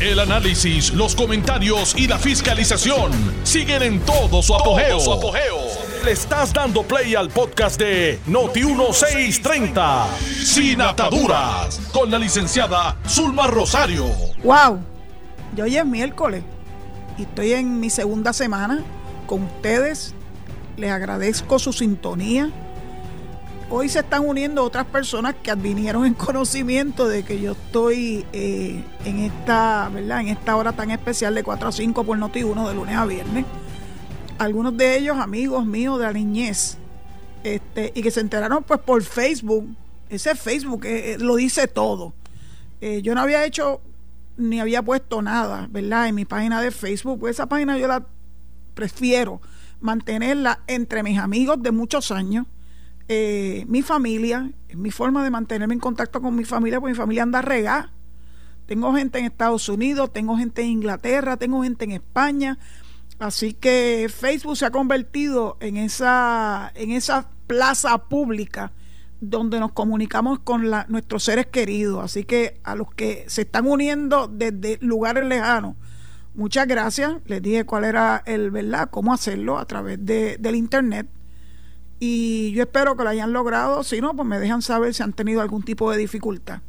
El análisis, los comentarios y la fiscalización siguen en todo su apogeo. Le estás dando play al podcast de Noti1630, Sin Ataduras, con la licenciada Zulma Rosario. ¡Wow! Ya hoy es miércoles y estoy en mi segunda semana con ustedes. Les agradezco su sintonía hoy se están uniendo otras personas que advinieron en conocimiento de que yo estoy eh, en esta, ¿verdad? En esta hora tan especial de 4 a 5 por Noti 1 de lunes a viernes. Algunos de ellos amigos míos de la niñez. Este, y que se enteraron pues por Facebook. Ese Facebook eh, lo dice todo. Eh, yo no había hecho ni había puesto nada, ¿verdad? En mi página de Facebook. Pues esa página yo la prefiero mantenerla entre mis amigos de muchos años eh, mi familia, es mi forma de mantenerme en contacto con mi familia, porque mi familia anda regada. Tengo gente en Estados Unidos, tengo gente en Inglaterra, tengo gente en España. Así que Facebook se ha convertido en esa, en esa plaza pública donde nos comunicamos con nuestros seres queridos. Así que a los que se están uniendo desde lugares lejanos, muchas gracias. Les dije cuál era el, ¿verdad? Cómo hacerlo a través de, del Internet y yo espero que lo hayan logrado. Si no, pues me dejan saber si han tenido algún tipo de dificultad.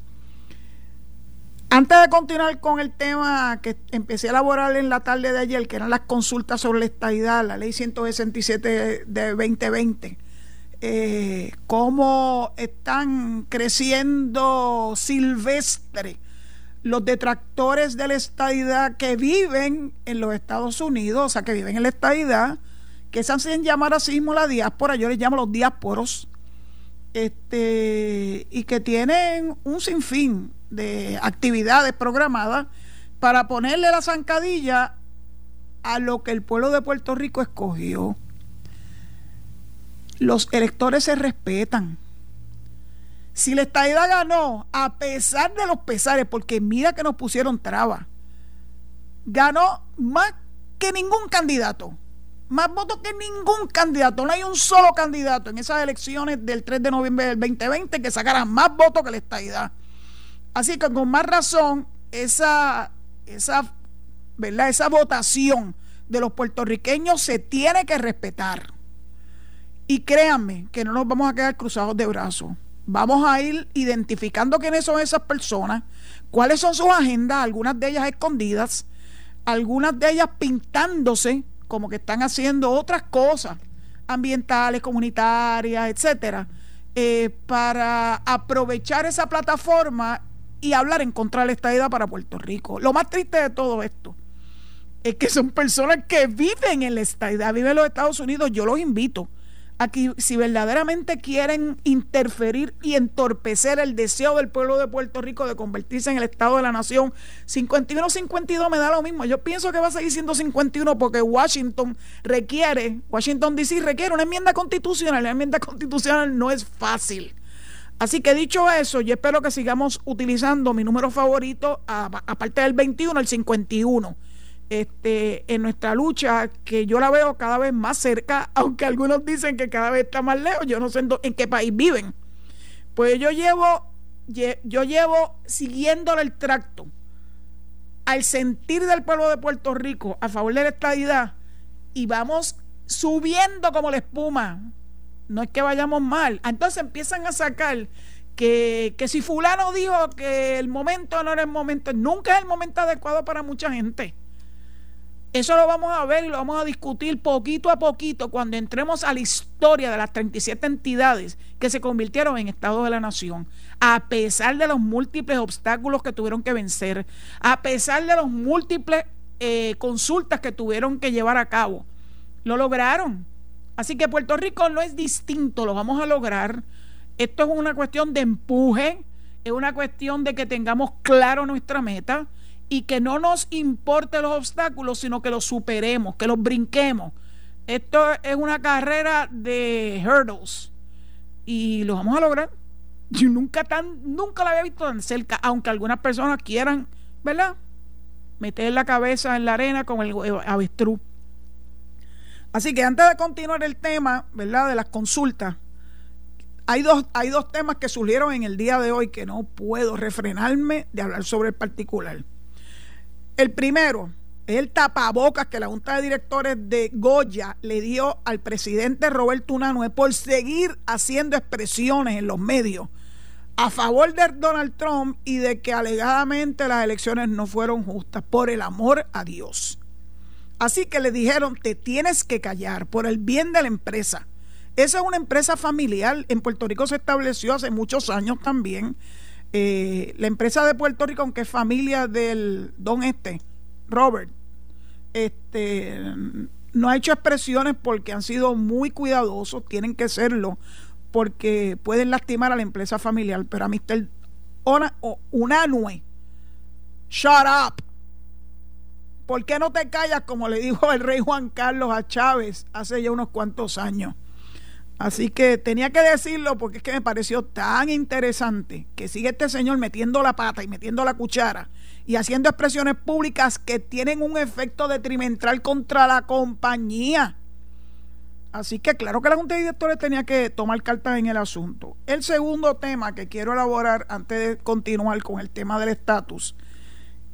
Antes de continuar con el tema que empecé a elaborar en la tarde de ayer, que eran las consultas sobre la estadidad, la ley 167 de 2020, eh, cómo están creciendo silvestre los detractores de la estadidad que viven en los Estados Unidos, o sea, que viven en la estadidad, que se hacen llamar así mismo la diáspora, yo les llamo los diásporos, este, y que tienen un sinfín de actividades programadas para ponerle la zancadilla a lo que el pueblo de Puerto Rico escogió. Los electores se respetan. Si la ganó, a pesar de los pesares, porque mira que nos pusieron trabas, ganó más que ningún candidato más votos que ningún candidato. No hay un solo candidato en esas elecciones del 3 de noviembre del 2020 que sacara más votos que la estadidad. Así que con más razón, esa, esa, ¿verdad? esa votación de los puertorriqueños se tiene que respetar. Y créanme que no nos vamos a quedar cruzados de brazos. Vamos a ir identificando quiénes son esas personas, cuáles son sus agendas, algunas de ellas escondidas, algunas de ellas pintándose como que están haciendo otras cosas ambientales, comunitarias, etcétera, eh, para aprovechar esa plataforma y hablar en contra de la estadidad para Puerto Rico. Lo más triste de todo esto es que son personas que viven en la estadidad, viven en los Estados Unidos. Yo los invito aquí, si verdaderamente quieren interferir y entorpecer el deseo del pueblo de Puerto Rico de convertirse en el Estado de la Nación, 51-52 me da lo mismo. Yo pienso que va a seguir siendo 51 porque Washington requiere, Washington DC requiere una enmienda constitucional. La enmienda constitucional no es fácil. Así que dicho eso, yo espero que sigamos utilizando mi número favorito, aparte del 21, el 51 este, en nuestra lucha, que yo la veo cada vez más cerca, aunque algunos dicen que cada vez está más lejos, yo no sé en, qué país viven. Pues yo llevo, yo llevo siguiéndole el tracto al sentir del pueblo de Puerto Rico a favor de la estadidad y vamos subiendo como la espuma. No es que vayamos mal. Entonces empiezan a sacar que, que si fulano dijo que el momento no era el momento, nunca es el momento adecuado para mucha gente. Eso lo vamos a ver y lo vamos a discutir poquito a poquito cuando entremos a la historia de las 37 entidades que se convirtieron en Estado de la Nación, a pesar de los múltiples obstáculos que tuvieron que vencer, a pesar de los múltiples eh, consultas que tuvieron que llevar a cabo. Lo lograron. Así que Puerto Rico no es distinto, lo vamos a lograr. Esto es una cuestión de empuje, es una cuestión de que tengamos claro nuestra meta y que no nos importe los obstáculos, sino que los superemos, que los brinquemos. Esto es una carrera de hurdles y lo vamos a lograr. Yo nunca tan nunca la había visto tan cerca, aunque algunas personas quieran, ¿verdad? Meter la cabeza en la arena con el avestruz. Así que antes de continuar el tema, ¿verdad? De las consultas, hay dos, hay dos temas que surgieron en el día de hoy que no puedo refrenarme de hablar sobre el particular. El primero es el tapabocas que la Junta de Directores de Goya le dio al presidente Roberto Unanue por seguir haciendo expresiones en los medios a favor de Donald Trump y de que alegadamente las elecciones no fueron justas, por el amor a Dios. Así que le dijeron, te tienes que callar por el bien de la empresa. Esa es una empresa familiar. En Puerto Rico se estableció hace muchos años también. Eh, la empresa de Puerto Rico, aunque es familia del don este, Robert, este, no ha hecho expresiones porque han sido muy cuidadosos, tienen que serlo, porque pueden lastimar a la empresa familiar. Pero a Mr. Unanue, shut up. ¿Por qué no te callas como le dijo el rey Juan Carlos a Chávez hace ya unos cuantos años? Así que tenía que decirlo porque es que me pareció tan interesante que sigue este señor metiendo la pata y metiendo la cuchara y haciendo expresiones públicas que tienen un efecto detrimental contra la compañía. Así que claro que la Junta de Directores tenía que tomar cartas en el asunto. El segundo tema que quiero elaborar antes de continuar con el tema del estatus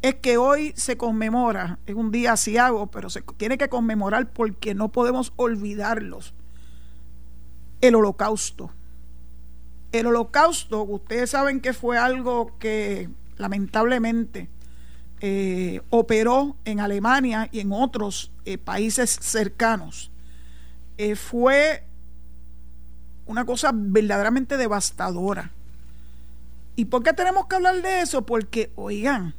es que hoy se conmemora, es un día hago, pero se tiene que conmemorar porque no podemos olvidarlos el holocausto. El holocausto, ustedes saben que fue algo que lamentablemente eh, operó en Alemania y en otros eh, países cercanos. Eh, fue una cosa verdaderamente devastadora. ¿Y por qué tenemos que hablar de eso? Porque, oigan,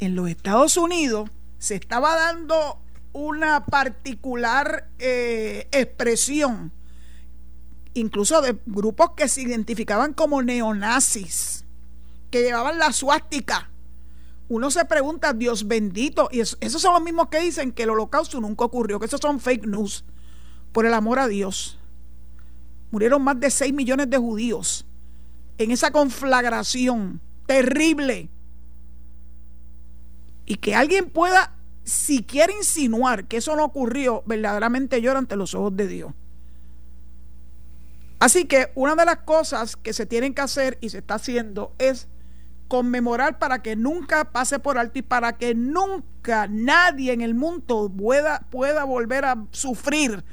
en los Estados Unidos se estaba dando una particular expresión incluso de grupos que se identificaban como neonazis, que llevaban la suástica. Uno se pregunta, Dios bendito, y esos son los mismos que dicen que el holocausto nunca ocurrió, que esos son fake news, por el amor a Dios. Murieron más de 6 millones de judíos en esa conflagración terrible. Y que alguien pueda siquiera insinuar que eso no ocurrió, verdaderamente llora ante los ojos de Dios. Así que una de las cosas que se tienen que hacer y se está haciendo es conmemorar para que nunca pase por alto y para que nunca nadie en el mundo pueda, pueda volver a sufrir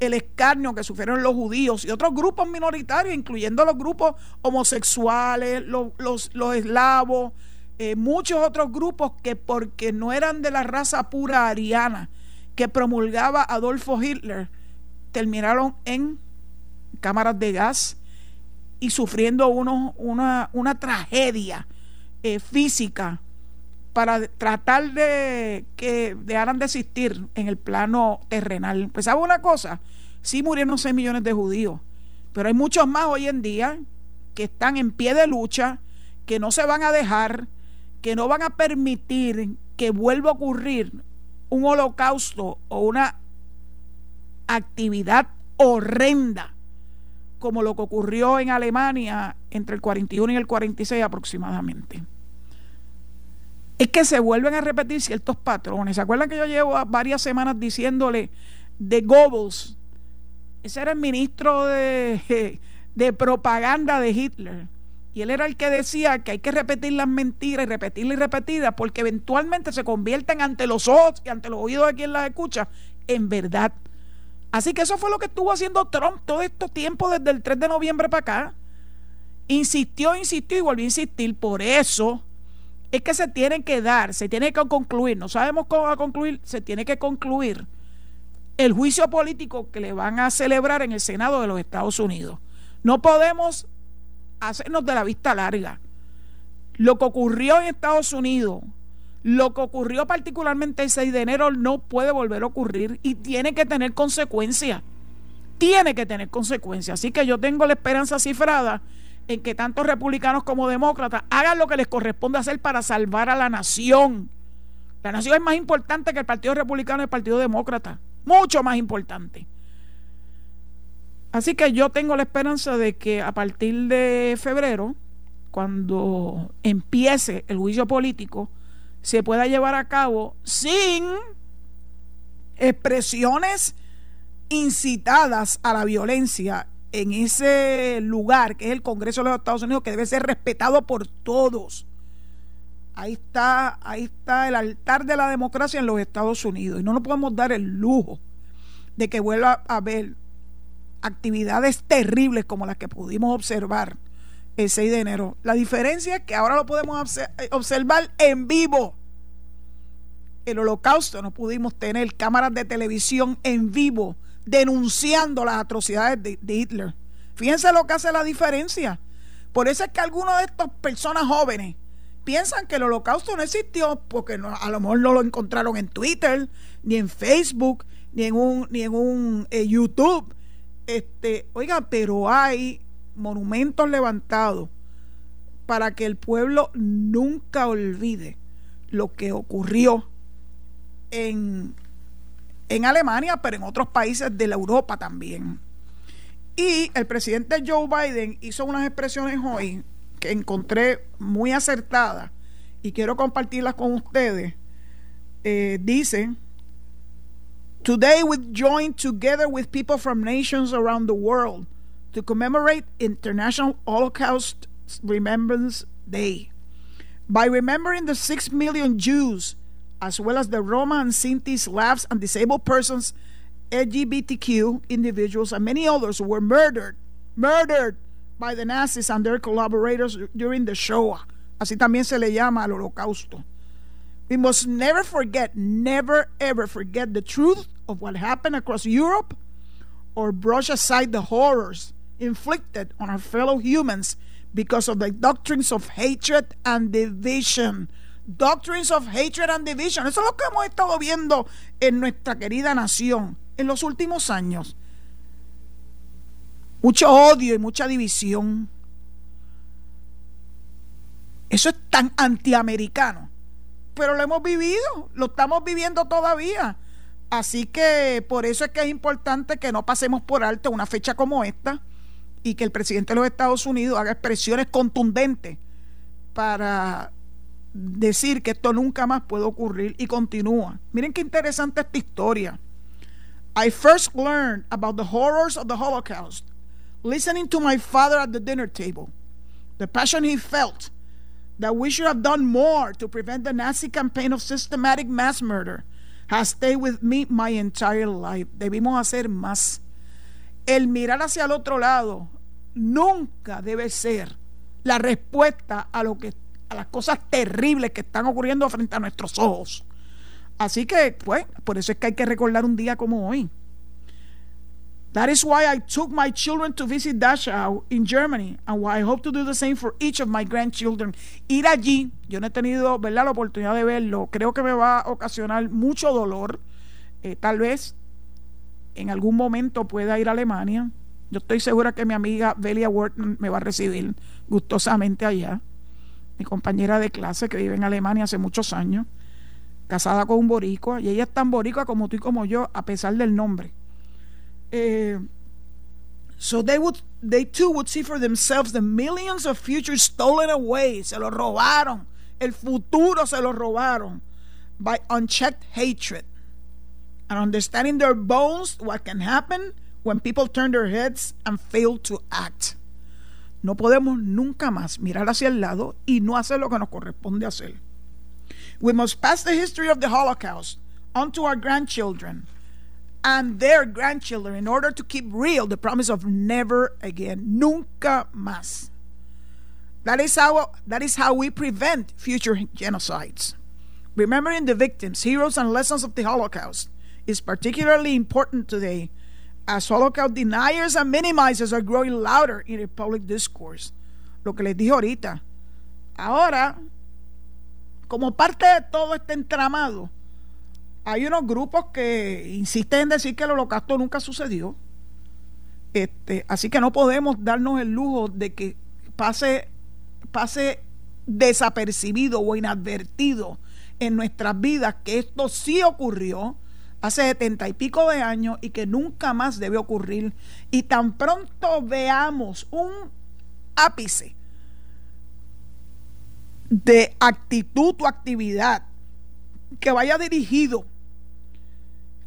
el escarnio que sufrieron los judíos y otros grupos minoritarios, incluyendo los grupos homosexuales, los, los, eslavos, eh, muchos otros grupos que porque no eran de la raza pura ariana que promulgaba Adolfo Hitler, terminaron en cámaras de gas y sufriendo una, una tragedia eh, física para tratar de que dejaran de existir en el plano terrenal. Pues ¿sabe una cosa? Sí murieron 6 millones de judíos, pero hay muchos más hoy en día que están en pie de lucha, que no se van a dejar, que no van a permitir que vuelva a ocurrir un holocausto o una actividad horrenda como lo que ocurrió en Alemania entre el 41 y el 46 aproximadamente. Es que se vuelven a repetir ciertos patrones. ¿Se acuerdan que yo llevo varias semanas diciéndole de Goebbels? Ese era el ministro de, propaganda de Hitler. Y él era el que decía que hay que repetir las mentiras y repetirlas y repetirlas porque eventualmente se convierten ante los ojos y ante los oídos de quien las escucha en verdad. Así que eso fue lo que estuvo haciendo Trump todo este tiempo desde el 3 de noviembre para acá. Insistió, insistió y volvió a insistir. Por eso es que se tiene que dar, se tiene que concluir. No sabemos cómo va a concluir, se tiene que concluir el juicio político que le van a celebrar en el Senado de los Estados Unidos. No podemos hacernos de la vista larga. Lo que ocurrió en Estados Unidos lo que ocurrió particularmente el 6 de enero no puede volver a ocurrir y tiene que tener consecuencias. Tiene que tener consecuencias. Así que yo tengo la esperanza cifrada en que tanto republicanos como demócratas hagan lo que les corresponde hacer para salvar a la nación. La nación es más importante que el Partido Republicano y el Partido Demócrata. Mucho más importante. Así que yo tengo la esperanza de que a partir de febrero, cuando empiece el juicio político, se pueda llevar a cabo sin expresiones incitadas a la violencia en ese lugar que es el Congreso de los Estados Unidos que debe ser respetado por todos. Ahí está, ahí está el altar de la democracia en los Estados Unidos y no nos podemos dar el lujo de que vuelva a haber actividades terribles como las que pudimos observar el 6 de enero. La diferencia es que ahora lo podemos observar en vivo. El holocausto no pudimos tener cámaras de televisión en vivo denunciando las atrocidades de, Hitler. Fíjense lo que hace la diferencia. Por eso es que algunas de estas personas jóvenes piensan que el holocausto no existió porque a lo mejor no lo encontraron en Twitter, ni en Facebook, ni en un, ni en un eh, YouTube. Este, oiga, pero hay monumentos levantados para que el pueblo nunca olvide lo que ocurrió en, en Alemania, pero en otros países de la Europa también. Y el presidente Joe Biden hizo unas expresiones hoy que encontré muy acertadas y quiero compartirlas con ustedes. Eh, dice, Today we join together with people from nations around the world to commemorate International Holocaust Remembrance Day. By remembering the 6 million Jews, as well as the Roma and Sinti, Slavs, and disabled persons, LGBTQ individuals, and many others who were murdered, murdered by the Nazis and their collaborators during the Shoah. Así también se le llama al holocausto. We must never forget, never ever forget the truth of what happened across Europe or brush aside the horrors inflicted on our fellow humans because of the doctrines of hatred and division. Doctrines of hatred and division. Eso es lo que hemos estado viendo en nuestra querida nación en los últimos años. Mucho odio y mucha división. Eso es tan antiamericano. Pero lo hemos vivido, lo estamos viviendo todavía. Así que por eso es que es importante que no pasemos por alto una fecha como esta y que el presidente de los Estados Unidos haga expresiones contundentes para decir que esto nunca más puede ocurrir y continúa. Miren qué interesante esta historia. I first learned about the horrors of the Holocaust listening to my father at the dinner table. The passion he felt that we should have done more to prevent the Nazi campaign of systematic mass murder has stayed with me my entire life. Debimos hacer más el mirar hacia el otro lado nunca debe ser la respuesta a lo que a las cosas terribles que están ocurriendo frente a nuestros ojos. Así que, pues, por eso es que hay que recordar un día como hoy. That is why I took my children to visit Dachau in Germany and why I hope to do the same for each of my grandchildren. Ir allí, yo no he tenido la oportunidad de verlo, creo que me va a ocasionar mucho dolor. Eh, tal vez en algún momento pueda ir a Alemania. Yo estoy segura que mi amiga Belia Wharton me va a recibir gustosamente allá. Mi compañera de clase que vive en Alemania hace muchos años, casada con un boricua, y ella es tan boricua como tú y como yo, a pesar del nombre. Eh, so they would, they too would see for themselves the millions of futures stolen away. Se lo robaron. El futuro se lo robaron by unchecked hatred and understanding their bones what can happen when people turn their heads and fail to act. No podemos nunca más mirar hacia el lado y no hacer lo que nos corresponde hacer. We must pass the history of the Holocaust on to our grandchildren and their grandchildren in order to keep real the promise of never again, nunca más. That is how that is how we prevent future genocides. Remembering the victims, heroes, and lessons of the Holocaust is particularly important today as Holocaust deniers and minimizers are growing louder in the public discourse. Lo que les dije ahorita. Ahora, como parte de todo este entramado, hay unos grupos que insisten en decir que el holocausto nunca sucedió. Este, así que no podemos darnos el lujo de que pase, pase desapercibido o inadvertido en nuestras vidas que esto sí ocurrió hace setenta y pico de años y que nunca más debe ocurrir. Y tan pronto veamos un ápice de actitud o actividad que vaya dirigido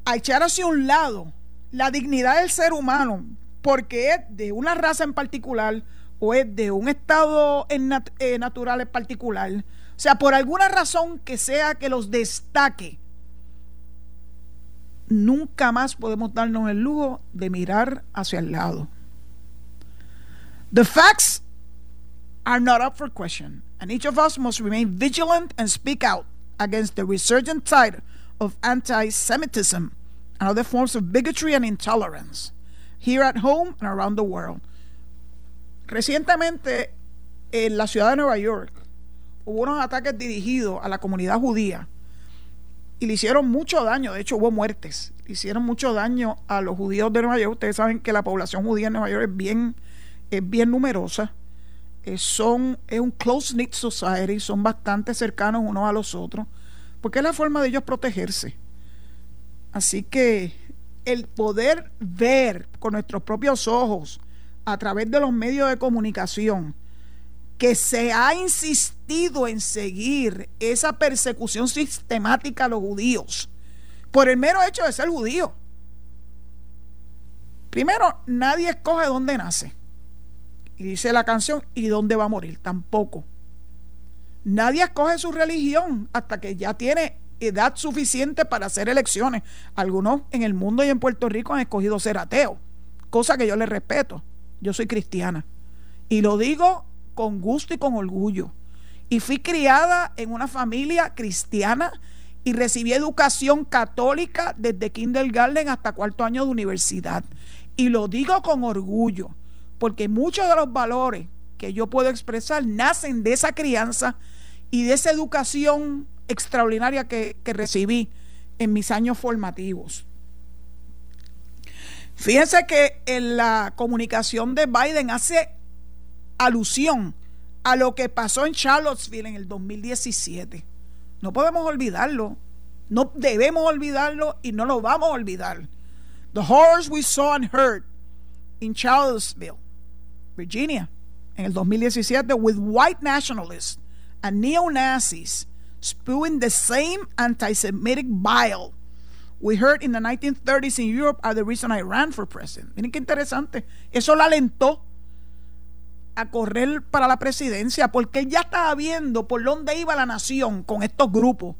a echar hacia un lado la dignidad del ser humano, porque es de una raza en particular o es de un estado en eh, natural en particular, O sea, por alguna razón que sea que los destaque, nunca más podemos darnos el lujo de mirar hacia el lado. The facts are not up for question, and each of us must remain vigilant and speak out against the resurgent tide of anti Semitism and other forms of bigotry and intolerance here at home and around the world. Recientemente, en la ciudad de Nueva York, hubo unos ataques dirigidos a la comunidad judía y le hicieron mucho daño. De hecho, hubo muertes. Le hicieron mucho daño a los judíos de Nueva York. Ustedes saben que la población judía en Nueva York es bien, es bien numerosa. Eh, son, es un close-knit society, son bastante cercanos unos a los otros, porque es la forma de ellos protegerse. Así que el poder ver con nuestros propios ojos, a través de los medios de comunicación, que se ha insistido en seguir esa persecución sistemática a los judíos por el mero hecho de ser judío. Primero, nadie escoge dónde nace. Y dice la canción, ¿y dónde va a morir? Tampoco. Nadie escoge su religión hasta que ya tiene edad suficiente para hacer elecciones. Algunos en el mundo y en Puerto Rico han escogido ser ateos, cosa que yo les respeto. Yo soy cristiana. Y lo digo con gusto y con orgullo. Y fui criada en una familia cristiana y recibí educación católica desde kindergarten hasta cuarto año de universidad. Y lo digo con orgullo, porque muchos de los valores que yo puedo expresar nacen de esa crianza y de esa educación extraordinaria que, que recibí en mis años formativos. Fíjense que en la comunicación de Biden hace alusión a lo que pasó en Charlottesville en el 2017. No podemos olvidarlo. No debemos olvidarlo y no lo vamos a olvidar. The horrors we saw and heard in Charlottesville, Virginia, en el 2017, with white nationalists and neo Nazis spewing the same anti Semitic bile we heard in the 1930s in Europe are the reason I ran for president. Miren qué interesante. Eso lo alentó a correr para la presidencia porque ya estaba viendo por dónde iba la nación con estos grupos.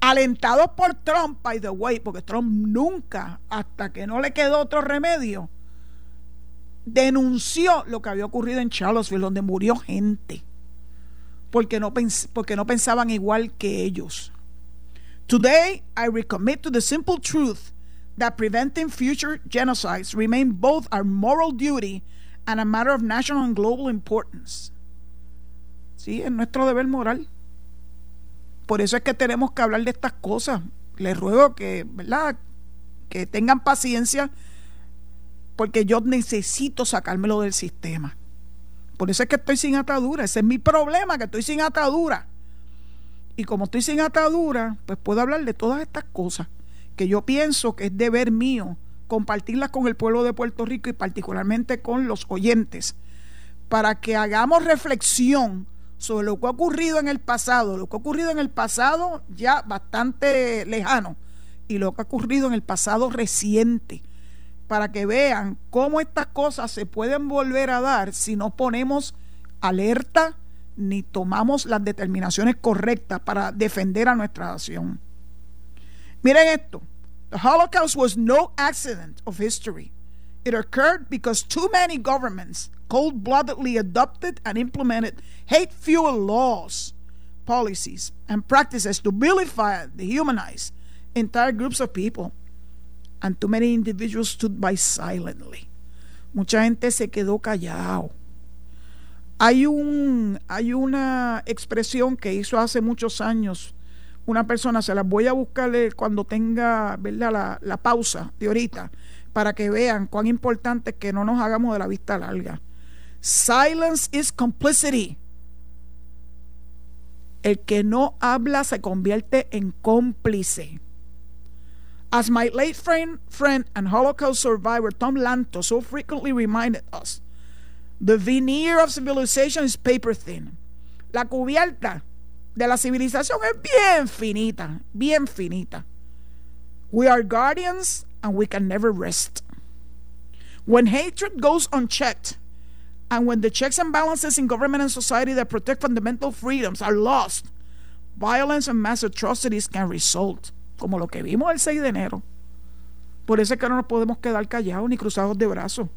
Alentados por Trump, by the way, porque Trump nunca, hasta que no le quedó otro remedio, denunció lo que había ocurrido en Charlottesville, donde murió gente, porque no, porque no pensaban igual que ellos. Today, I recommit to the simple truth that preventing future genocides remain both our moral duty and a matter of national and global importance. Sí, es nuestro deber moral. Por eso es que tenemos que hablar de estas cosas. Les ruego que, ¿verdad? Que tengan paciencia porque yo necesito sacármelo del sistema. Por eso es que estoy sin atadura. Ese es mi problema, que estoy sin atadura. Y como estoy sin atadura, pues puedo hablar de todas estas cosas que yo pienso que es deber mío compartirlas con el pueblo de Puerto Rico y particularmente con los oyentes, para que hagamos reflexión sobre lo que ha ocurrido en el pasado, lo que ha ocurrido en el pasado ya bastante lejano y lo que ha ocurrido en el pasado reciente, para que vean cómo estas cosas se pueden volver a dar si no ponemos alerta ni tomamos las determinaciones correctas para defender a nuestra nación. Miren esto, The Holocaust was no accident of history. It occurred because too many governments cold bloodedly adopted and implemented hate fuel laws, policies, and practices to vilify, dehumanize entire groups of people. And too many individuals stood by silently. Mucha gente se quedó callado. Hay, un, hay una expresión que hizo hace muchos años una persona, se las voy a buscarle cuando tenga ¿verdad? La, la pausa de ahorita, para que vean cuán importante es que no nos hagamos de la vista larga. Silence is complicity. El que no habla se convierte en cómplice. As my late friend, friend and Holocaust survivor Tom Lanto so frequently reminded us, the veneer of civilization is paper thin. La cubierta de la civilización es bien finita, bien finita. We are guardians and we can never rest. When hatred goes unchecked, And when the checks and balances in government and society that protect fundamental freedoms are lost, violence and mass atrocities can result, como lo que vimos el 6 de enero. Por eso es que no nos podemos quedar callados ni cruzados de brazos.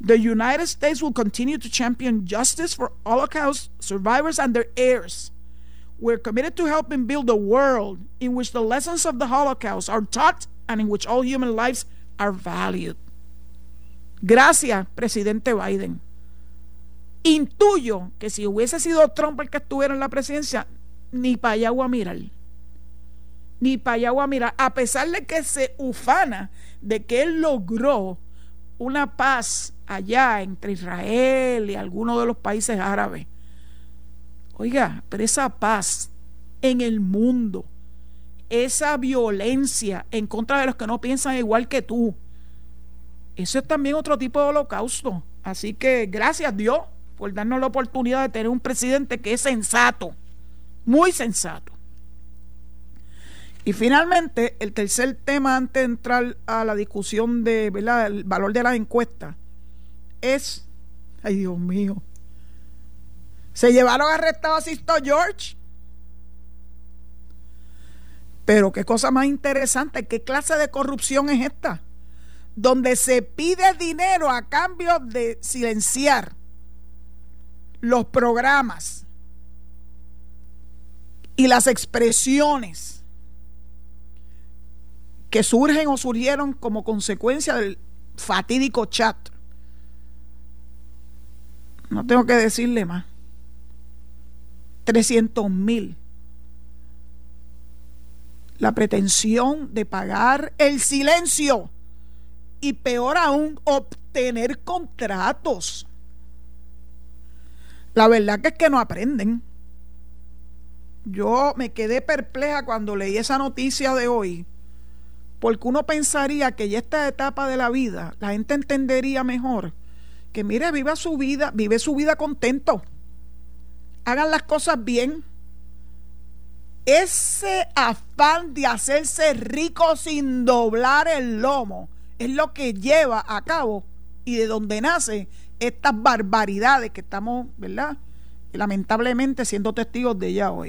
The United States will continue to champion justice for Holocaust survivors and their heirs. We're committed to helping build a world in which the lessons of the Holocaust are taught and in which all human lives are valued. Gracias, presidente Biden. Intuyo que si hubiese sido Trump el que estuviera en la presidencia, ni para allá a mirar. Ni para allá a mirar. A pesar de que se ufana de que él logró una paz allá entre Israel y algunos de los países árabes. Oiga, pero esa paz en el mundo, esa violencia en contra de los que no piensan igual que tú, eso es también otro tipo de holocausto. Así que gracias Dios por darnos la oportunidad de tener un presidente que es sensato, muy sensato. Y finalmente, el tercer tema antes de entrar a la discusión de el valor de las encuestas es, ay Dios mío, se llevaron arrestado a Sisto George. Pero qué cosa más interesante, qué clase de corrupción es esta, donde se pide dinero a cambio de silenciar los programas y las expresiones que surgen o surgieron como consecuencia del fatídico chat. No tengo que decirle más. 300 mil. La pretensión de pagar el silencio y peor aún, obtener contratos. La verdad que es que no aprenden. Yo me quedé perpleja cuando leí esa noticia de hoy, porque uno pensaría que ya esta etapa de la vida la gente entendería mejor que mire, viva su vida, vive su vida contento. Hagan las cosas bien. Ese afán de hacerse rico sin doblar el lomo es lo que lleva a cabo y de donde nace estas barbaridades que estamos, ¿verdad? Lamentablemente siendo testigos de ella hoy.